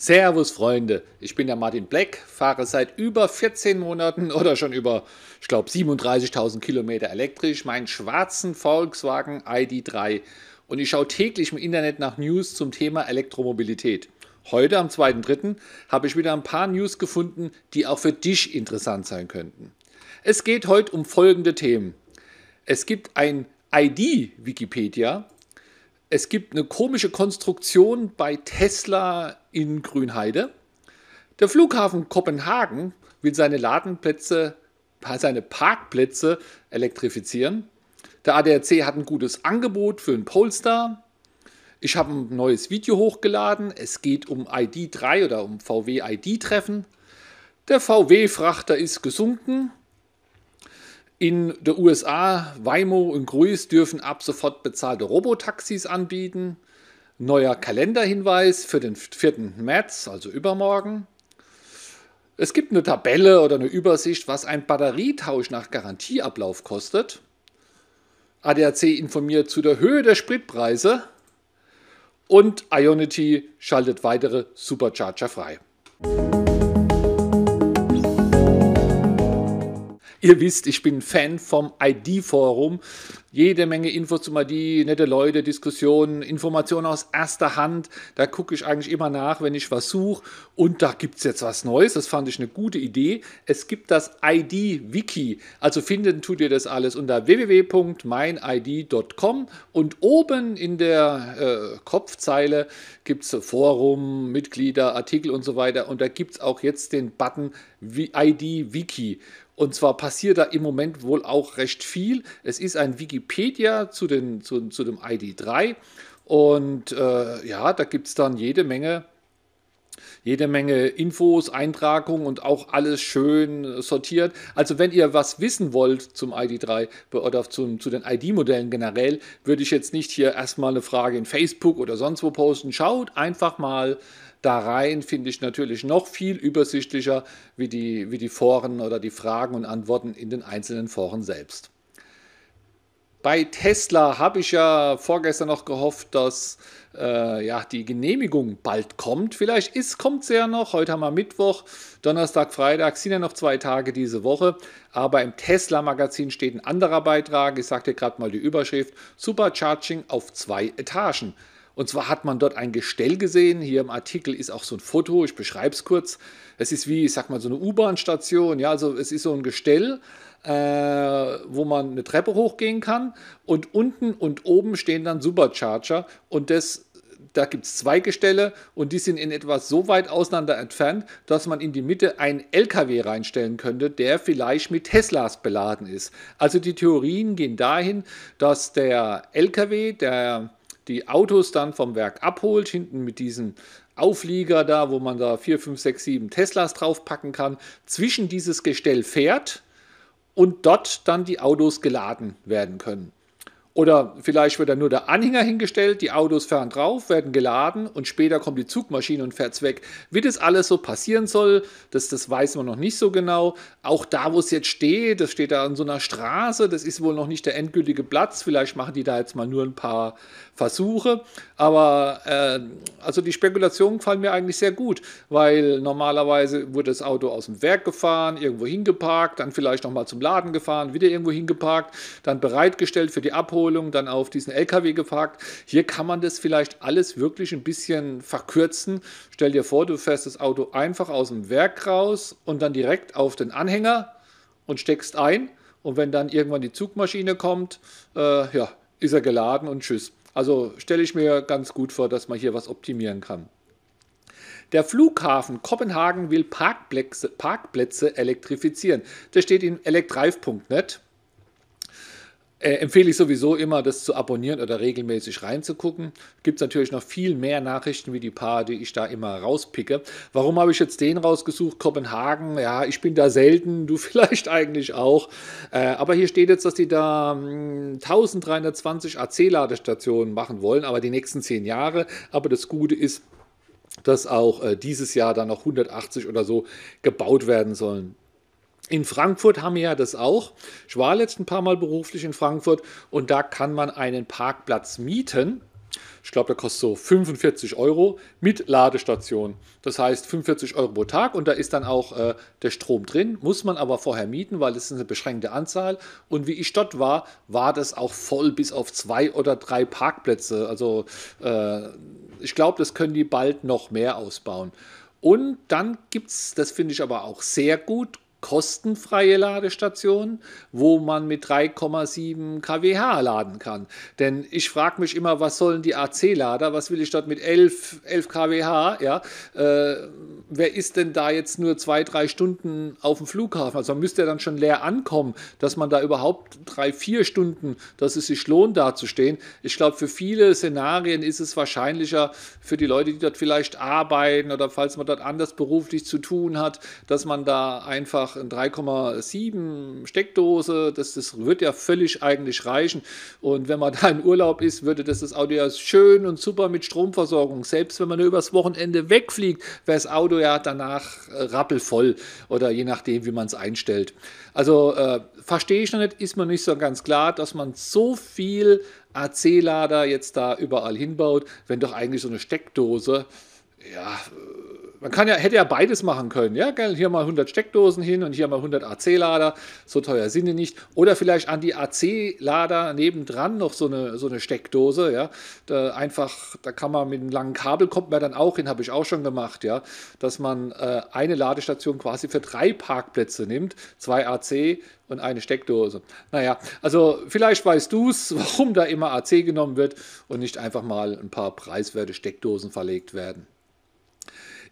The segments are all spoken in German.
Servus Freunde, ich bin der Martin Black, fahre seit über 14 Monaten oder schon über, ich glaube, 37.000 Kilometer elektrisch meinen schwarzen Volkswagen ID3 und ich schaue täglich im Internet nach News zum Thema Elektromobilität. Heute am 2.3. habe ich wieder ein paar News gefunden, die auch für dich interessant sein könnten. Es geht heute um folgende Themen. Es gibt ein ID-Wikipedia, es gibt eine komische Konstruktion bei Tesla in Grünheide. Der Flughafen Kopenhagen will seine Ladenplätze, seine Parkplätze elektrifizieren. Der ADAC hat ein gutes Angebot für einen Polestar. Ich habe ein neues Video hochgeladen. Es geht um ID3 oder um VW ID-Treffen. Der VW-Frachter ist gesunken. In der USA, Waymo und Cruise dürfen ab sofort bezahlte Robotaxis anbieten. Neuer Kalenderhinweis für den 4. März, also übermorgen. Es gibt eine Tabelle oder eine Übersicht, was ein Batterietausch nach Garantieablauf kostet. ADAC informiert zu der Höhe der Spritpreise. Und Ionity schaltet weitere Supercharger frei. Ihr wisst, ich bin Fan vom ID-Forum. Jede Menge Infos zum ID, nette Leute, Diskussionen, Informationen aus erster Hand. Da gucke ich eigentlich immer nach, wenn ich was suche. Und da gibt es jetzt was Neues. Das fand ich eine gute Idee. Es gibt das ID-Wiki. Also finden tut ihr das alles unter www.meinid.com. Und oben in der äh, Kopfzeile gibt es Forum, Mitglieder, Artikel und so weiter. Und da gibt es auch jetzt den Button ID-Wiki. Und zwar passiert da im Moment wohl auch recht viel. Es ist ein Wikipedia zu, den, zu, zu dem ID3. Und äh, ja, da gibt es dann jede Menge, jede Menge Infos, Eintragungen und auch alles schön sortiert. Also wenn ihr was wissen wollt zum ID3 oder zum, zu den ID-Modellen generell, würde ich jetzt nicht hier erstmal eine Frage in Facebook oder sonst wo posten. Schaut einfach mal da rein finde ich natürlich noch viel übersichtlicher wie die, wie die Foren oder die Fragen und Antworten in den einzelnen Foren selbst. Bei Tesla habe ich ja vorgestern noch gehofft, dass äh, ja, die Genehmigung bald kommt. Vielleicht kommt sie ja noch. Heute haben wir Mittwoch, Donnerstag, Freitag sind ja noch zwei Tage diese Woche. Aber im Tesla-Magazin steht ein anderer Beitrag. Ich dir gerade mal die Überschrift: Supercharging auf zwei Etagen. Und zwar hat man dort ein Gestell gesehen. Hier im Artikel ist auch so ein Foto, ich beschreibe es kurz. Es ist wie, ich sag mal, so eine U-Bahn-Station. Ja, also es ist so ein Gestell, äh, wo man eine Treppe hochgehen kann. Und unten und oben stehen dann Supercharger. Und das da gibt es zwei Gestelle und die sind in etwas so weit auseinander entfernt, dass man in die Mitte einen LKW reinstellen könnte, der vielleicht mit Teslas beladen ist. Also die Theorien gehen dahin, dass der LKW, der die Autos dann vom Werk abholt, hinten mit diesem Auflieger da, wo man da 4, 5, 6, 7 Teslas draufpacken kann, zwischen dieses Gestell fährt und dort dann die Autos geladen werden können. Oder vielleicht wird dann nur der Anhänger hingestellt, die Autos fahren drauf, werden geladen und später kommt die Zugmaschine und fährt weg. Wie das alles so passieren soll, das, das weiß man noch nicht so genau. Auch da, wo es jetzt steht, das steht da an so einer Straße, das ist wohl noch nicht der endgültige Platz. Vielleicht machen die da jetzt mal nur ein paar Versuche. Aber äh, also die Spekulationen gefallen mir eigentlich sehr gut, weil normalerweise wurde das Auto aus dem Werk gefahren, irgendwo hingeparkt, dann vielleicht nochmal zum Laden gefahren, wieder irgendwo hingeparkt, dann bereitgestellt für die Abholung Abholung dann auf diesen LKW geparkt. Hier kann man das vielleicht alles wirklich ein bisschen verkürzen. Stell dir vor, du fährst das Auto einfach aus dem Werk raus und dann direkt auf den Anhänger und steckst ein. Und wenn dann irgendwann die Zugmaschine kommt, äh, ja, ist er geladen und tschüss. Also stelle ich mir ganz gut vor, dass man hier was optimieren kann. Der Flughafen Kopenhagen will Parkplätze, Parkplätze elektrifizieren. Das steht in electrive.net. Äh, empfehle ich sowieso immer, das zu abonnieren oder regelmäßig reinzugucken. Gibt es natürlich noch viel mehr Nachrichten wie die paar, die ich da immer rauspicke. Warum habe ich jetzt den rausgesucht? Kopenhagen, ja, ich bin da selten, du vielleicht eigentlich auch. Äh, aber hier steht jetzt, dass die da mh, hm, 1320 AC-Ladestationen machen wollen, aber die nächsten zehn Jahre. Aber das Gute ist, dass auch äh, dieses Jahr dann noch 180 oder so gebaut werden sollen. In Frankfurt haben wir ja das auch. Ich war letzt ein paar Mal beruflich in Frankfurt und da kann man einen Parkplatz mieten. Ich glaube, der kostet so 45 Euro mit Ladestation. Das heißt 45 Euro pro Tag und da ist dann auch äh, der Strom drin. Muss man aber vorher mieten, weil es ist eine beschränkte Anzahl. Und wie ich dort war, war das auch voll bis auf zwei oder drei Parkplätze. Also äh, ich glaube, das können die bald noch mehr ausbauen. Und dann gibt es, das finde ich aber auch sehr gut, kostenfreie Ladestationen, wo man mit 3,7 kWh laden kann. Denn ich frage mich immer, was sollen die AC-Lader, was will ich dort mit 11, 11 kWh? Ja? Äh, wer ist denn da jetzt nur zwei, drei Stunden auf dem Flughafen? Also man müsste ja dann schon leer ankommen, dass man da überhaupt drei, vier Stunden, dass es sich lohnt, da zu stehen. Ich glaube, für viele Szenarien ist es wahrscheinlicher für die Leute, die dort vielleicht arbeiten oder falls man dort anders beruflich zu tun hat, dass man da einfach einfach ein 3,7 Steckdose, das, das wird ja völlig eigentlich reichen. Und wenn man da in Urlaub ist, würde das das Auto ja schön und super mit Stromversorgung. Selbst wenn man nur übers Wochenende wegfliegt, wäre das Auto ja danach äh, rappelvoll oder je nachdem, wie man es einstellt. Also äh, verstehe ich noch nicht, ist mir nicht so ganz klar, dass man so viel AC-Lader jetzt da überall hinbaut, wenn doch eigentlich so eine Steckdose ja, man kann ja, hätte ja beides machen können. Ja, hier mal 100 Steckdosen hin und hier mal 100 AC-Lader. So teuer sind die nicht. Oder vielleicht an die AC-Lader nebendran noch so eine, so eine Steckdose. Ja, da einfach, da kann man mit einem langen Kabel kommt man dann auch hin, habe ich auch schon gemacht. Ja, dass man äh, eine Ladestation quasi für drei Parkplätze nimmt, zwei AC und eine Steckdose. Naja, also vielleicht weißt du es, warum da immer AC genommen wird und nicht einfach mal ein paar preiswerte Steckdosen verlegt werden.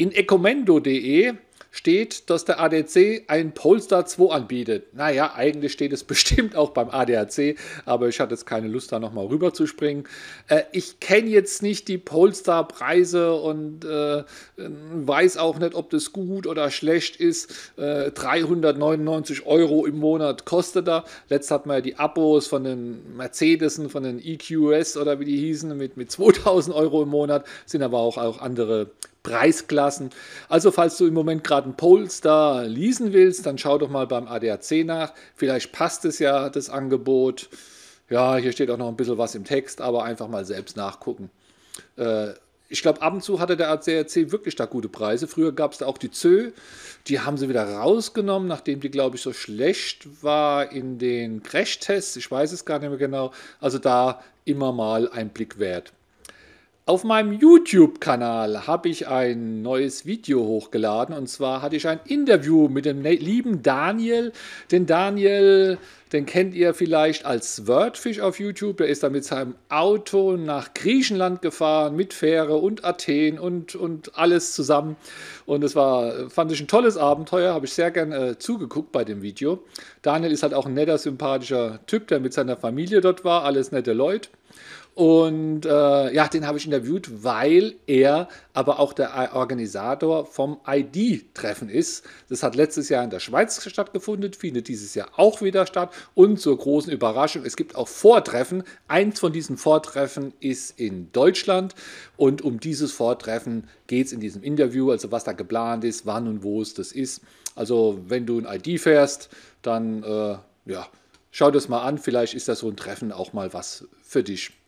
In ecomendo.de steht, dass der ADAC ein Polestar 2 anbietet. Naja, eigentlich steht es bestimmt auch beim ADAC, aber ich hatte jetzt keine Lust, da nochmal rüber zu springen. Äh, ich kenne jetzt nicht die Polestar-Preise und äh, weiß auch nicht, ob das gut oder schlecht ist. Äh, 399 Euro im Monat kostet er. Letzt hat man ja die Abos von den Mercedesen, von den EQS oder wie die hießen, mit, mit 2000 Euro im Monat, sind aber auch, auch andere Preisklassen. Also falls du im Moment gerade einen Polestar leasen willst, dann schau doch mal beim ADAC nach. Vielleicht passt es ja, das Angebot. Ja, hier steht auch noch ein bisschen was im Text, aber einfach mal selbst nachgucken. Äh, ich glaube, ab und zu hatte der ADAC wirklich da gute Preise. Früher gab es da auch die ZÖ. Die haben sie wieder rausgenommen, nachdem die, glaube ich, so schlecht war in den Crashtests. Ich weiß es gar nicht mehr genau. Also da immer mal ein Blick wert. Auf meinem YouTube-Kanal habe ich ein neues Video hochgeladen und zwar hatte ich ein Interview mit dem ne-, lieben Daniel. Den Daniel, den kennt ihr vielleicht als Wordfish auf YouTube. Der ist da mit seinem Auto nach Griechenland gefahren mit Fähre und Athen und, und alles zusammen. Und es war, fand ich ein tolles Abenteuer, habe ich sehr gern äh, zugeguckt bei dem Video. Daniel ist halt auch ein netter, sympathischer Typ, der mit seiner Familie dort war, alles nette Leute. Und äh, ja, den habe ich interviewt, weil er aber auch der Organisator vom ID-Treffen ist. Das hat letztes Jahr in der Schweiz stattgefunden, findet dieses Jahr auch wieder statt. Und zur großen Überraschung, es gibt auch Vortreffen. Eins von diesen Vortreffen ist in Deutschland. Und um dieses Vortreffen geht es in diesem Interview, also was da geplant ist, wann und wo es das ist. Also wenn du ein ID fährst, dann äh, ja, schau das mal an. Vielleicht ist das so ein Treffen auch mal was für dich.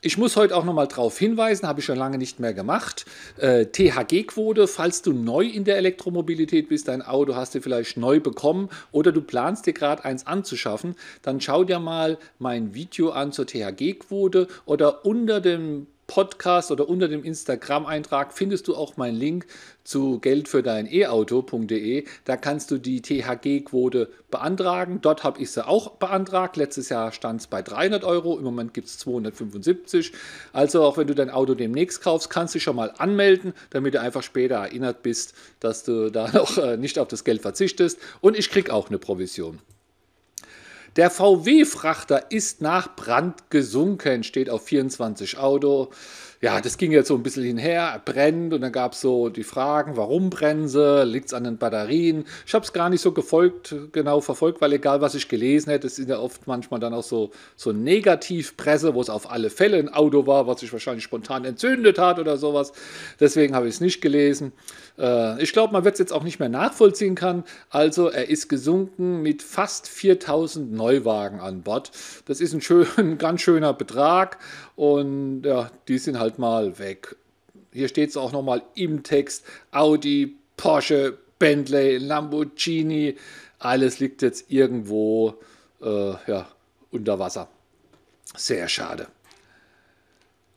Ich muss heute auch nochmal darauf hinweisen, habe ich schon lange nicht mehr gemacht. Äh, THG-Quote, falls du neu in der Elektromobilität bist, dein Auto hast du vielleicht neu bekommen oder du planst dir gerade eins anzuschaffen, dann schau dir mal mein Video an zur THG-Quote oder unter dem Podcast oder unter dem Instagram-Eintrag findest du auch meinen Link zu Geld für dein E-Auto.de. Da kannst du die THG-Quote beantragen. Dort habe ich sie auch beantragt. Letztes Jahr stand es bei 300 Euro. Im Moment gibt es 275. Also auch wenn du dein Auto demnächst kaufst, kannst du dich schon mal anmelden, damit du einfach später erinnert bist, dass du da noch äh, nicht auf das Geld verzichtest. Und ich kriege auch eine Provision. Der VW-Frachter ist nach Brand gesunken, steht auf 24 Auto. Ja, das ging jetzt so ein bisschen hinher, brennt und dann gab es so die Fragen, warum brennen sie, liegt es an den Batterien. Ich habe es gar nicht so gefolgt, genau verfolgt, weil egal was ich gelesen hätte, es sind ja oft manchmal dann auch so, so Negativpresse, wo es auf alle Fälle ein Auto war, was sich wahrscheinlich spontan entzündet hat oder sowas. Deswegen habe ich es nicht gelesen. Äh, ich glaube, man wird es jetzt auch nicht mehr nachvollziehen kann. Also er ist gesunken mit fast 4000 Neuwagen an Bord. Das ist ein, schön, ein ganz schöner Betrag und ja, die sind halt mal weg. Hier steht es auch nochmal im Text, Audi, Porsche, Bentley, Lamborghini, alles liegt jetzt irgendwo äh, ja, unter Wasser. Sehr schade.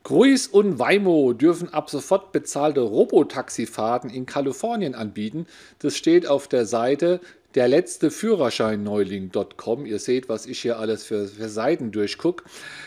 Cruise und Waymo dürfen ab sofort bezahlte Robotaxifahrten in Kalifornien anbieten. Das steht auf der Seite der letzte Führerschein-Neuling.com. Ihr seht, was ich hier alles für, für Seiten durchgucke.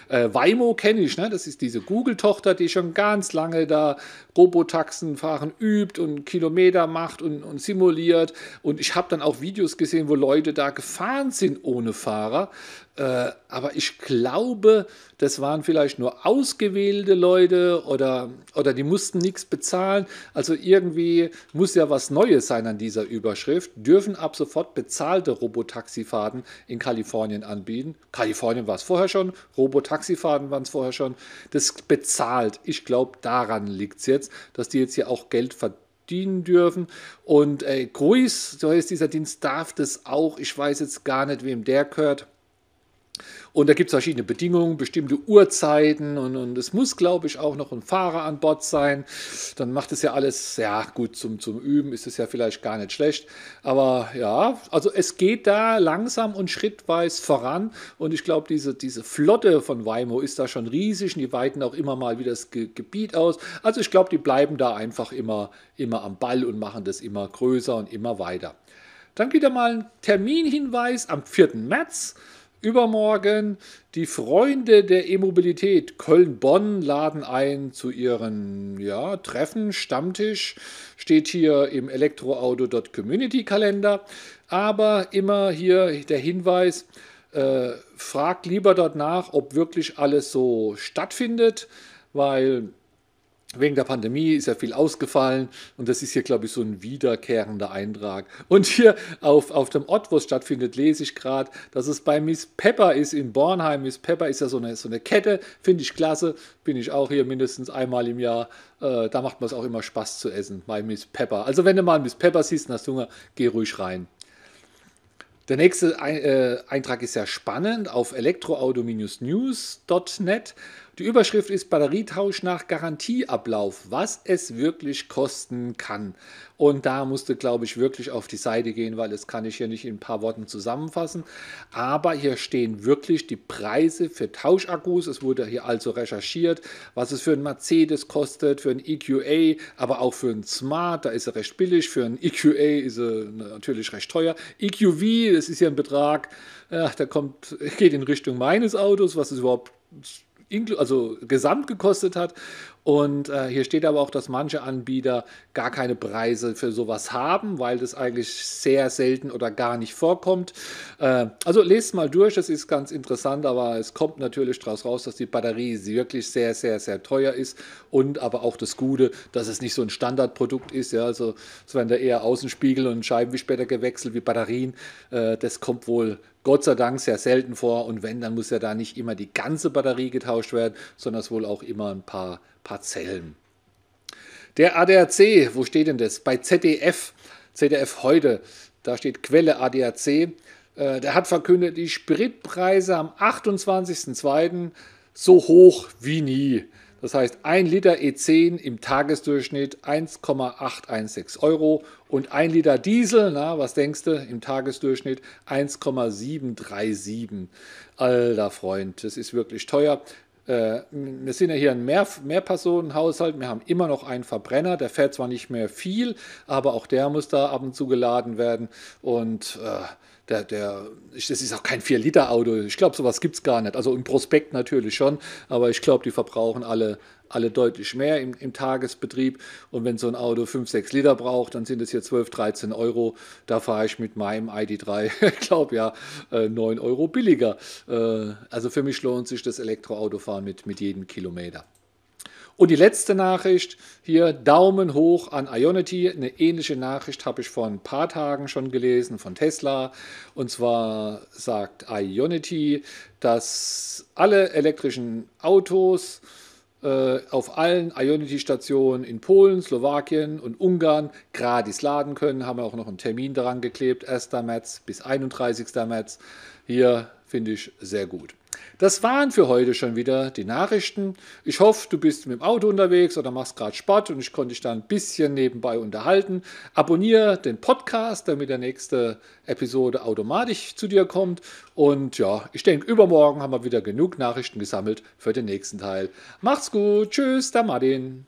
Äh, Waymo kenne ich, ne? das ist diese Google-Tochter, die schon ganz lange da Robotaxen fahren übt und Kilometer macht und, und simuliert. Und ich habe dann auch Videos gesehen, wo Leute da gefahren sind ohne Fahrer. Äh, aber ich glaube, das waren vielleicht nur ausgewählte Leute oder, oder die mussten nichts bezahlen. Also irgendwie muss ja was Neues sein an dieser Überschrift. Dürfen ab sofort bezahlte Robotaxifahrten in Kalifornien anbieten. Kalifornien war es vorher schon, Robotaxifahrten waren es vorher schon. Das bezahlt. Ich glaube, daran liegt es jetzt, dass die jetzt hier auch Geld verdienen dürfen. Und äh, Cruise, so heißt dieser Dienst, darf das auch. Ich weiß jetzt gar nicht, wem der gehört. Und da gibt es verschiedene Bedingungen, bestimmte Uhrzeiten und, und es muss, glaube ich, auch noch ein Fahrer an Bord sein. Dann macht es ja alles, ja gut, zum, zum Üben ist es ja vielleicht gar nicht schlecht. Aber ja, also es geht da langsam und schrittweise voran und ich glaube, diese, diese Flotte von Waymo ist da schon riesig und die weiten auch immer mal wieder das Ge Gebiet aus. Also ich glaube, die bleiben da einfach immer, immer am Ball und machen das immer größer und immer weiter. Dann wieder mal ein Terminhinweis am 4. März. Übermorgen die Freunde der E-Mobilität Köln-Bonn laden ein zu ihren ja, Treffen, Stammtisch, steht hier im Elektroauto.community-Kalender. Aber immer hier der Hinweis, äh, fragt lieber dort nach, ob wirklich alles so stattfindet, weil Wegen der Pandemie ist ja viel ausgefallen und das ist hier, glaube ich, so ein wiederkehrender Eintrag. Und hier auf, auf dem Ort, wo es stattfindet, lese ich gerade, dass es bei Miss Pepper ist in Bornheim. Miss Pepper ist ja so eine, so eine Kette, finde ich klasse. Bin ich auch hier mindestens einmal im Jahr. Äh, da macht man es auch immer Spaß zu essen bei Miss Pepper. Also, wenn du mal Miss Pepper siehst und hast Hunger, geh ruhig rein. Der nächste äh, Eintrag ist sehr spannend auf elektroauto-news.net. Die Überschrift ist Batterietausch nach Garantieablauf, was es wirklich kosten kann. Und da musste, glaube ich, wirklich auf die Seite gehen, weil das kann ich hier nicht in ein paar Worten zusammenfassen. Aber hier stehen wirklich die Preise für Tauschakkus. Es wurde hier also recherchiert, was es für ein Mercedes kostet, für ein EQA, aber auch für ein Smart, da ist er recht billig. Für ein EQA ist er natürlich recht teuer. EQV, das ist ja ein Betrag, ja, der kommt, geht in Richtung meines Autos, was es überhaupt also gesamt gekostet hat. Und äh, hier steht aber auch, dass manche Anbieter gar keine Preise für sowas haben, weil das eigentlich sehr selten oder gar nicht vorkommt. Äh, also lest mal durch, das ist ganz interessant, aber es kommt natürlich daraus raus, dass die Batterie wirklich sehr, sehr, sehr teuer ist und aber auch das Gute, dass es nicht so ein Standardprodukt ist. Ja, also es werden da eher Außenspiegel und Scheibenwischbänder gewechselt wie Batterien. Äh, das kommt wohl Gott sei Dank sehr selten vor und wenn, dann muss ja da nicht immer die ganze Batterie getauscht werden, sondern es wohl auch immer ein paar, paar Zellen. Der ADAC, wo steht denn das? Bei ZDF, ZDF heute, da steht Quelle ADAC. Äh, der hat verkündet, die Spritpreise am 28.02. so hoch wie nie. Das heißt, 1 Liter E10 im Tagesdurchschnitt 1,816 Euro und 1 Liter Diesel, na, was denkst du, im Tagesdurchschnitt 1,737. Alter Freund, das ist wirklich teuer. Äh, wir sind ja hier ein Mehr Mehrpersonenhaushalt. Wir haben immer noch einen Verbrenner. Der fährt zwar nicht mehr viel, aber auch der muss da ab und zu geladen werden. Und äh, der, der, das ist auch kein 4-Liter-Auto. Ich glaube, sowas gibt es gar nicht. Also im Prospekt natürlich schon, aber ich glaube, die verbrauchen alle, alle deutlich mehr im, im, Tagesbetrieb. Und wenn so ein Auto 5, 6 Liter braucht, dann sind es hier 12, 13 Euro. Da fahre ich mit meinem ID3, ich glaube ja, 9 äh, Euro billiger. Äh, also für mich lohnt sich das Elektroautofahren mit, mit jedem Kilometer. Und die letzte Nachricht hier, Daumen hoch an Ionity. Eine ähnliche Nachricht habe ich vor ein paar Tagen schon gelesen von Tesla. Und zwar sagt Ionity, dass alle elektrischen Autos auf allen Ionity-Stationen in Polen, Slowakien und Ungarn gratis laden können. Haben wir auch noch einen Termin daran geklebt, 1. März bis 31. März. Hier finde ich sehr gut. Das waren für heute schon wieder die Nachrichten. Ich hoffe, du bist mit dem Auto unterwegs oder machst gerade Sport und ich konnte dich da ein bisschen nebenbei unterhalten. Abonniere den Podcast, damit der nächste Episode automatisch zu dir kommt. Und ja, ich denke, übermorgen haben wir wieder genug Nachrichten gesammelt für den nächsten Teil. Macht's gut. Tschüss, der Martin.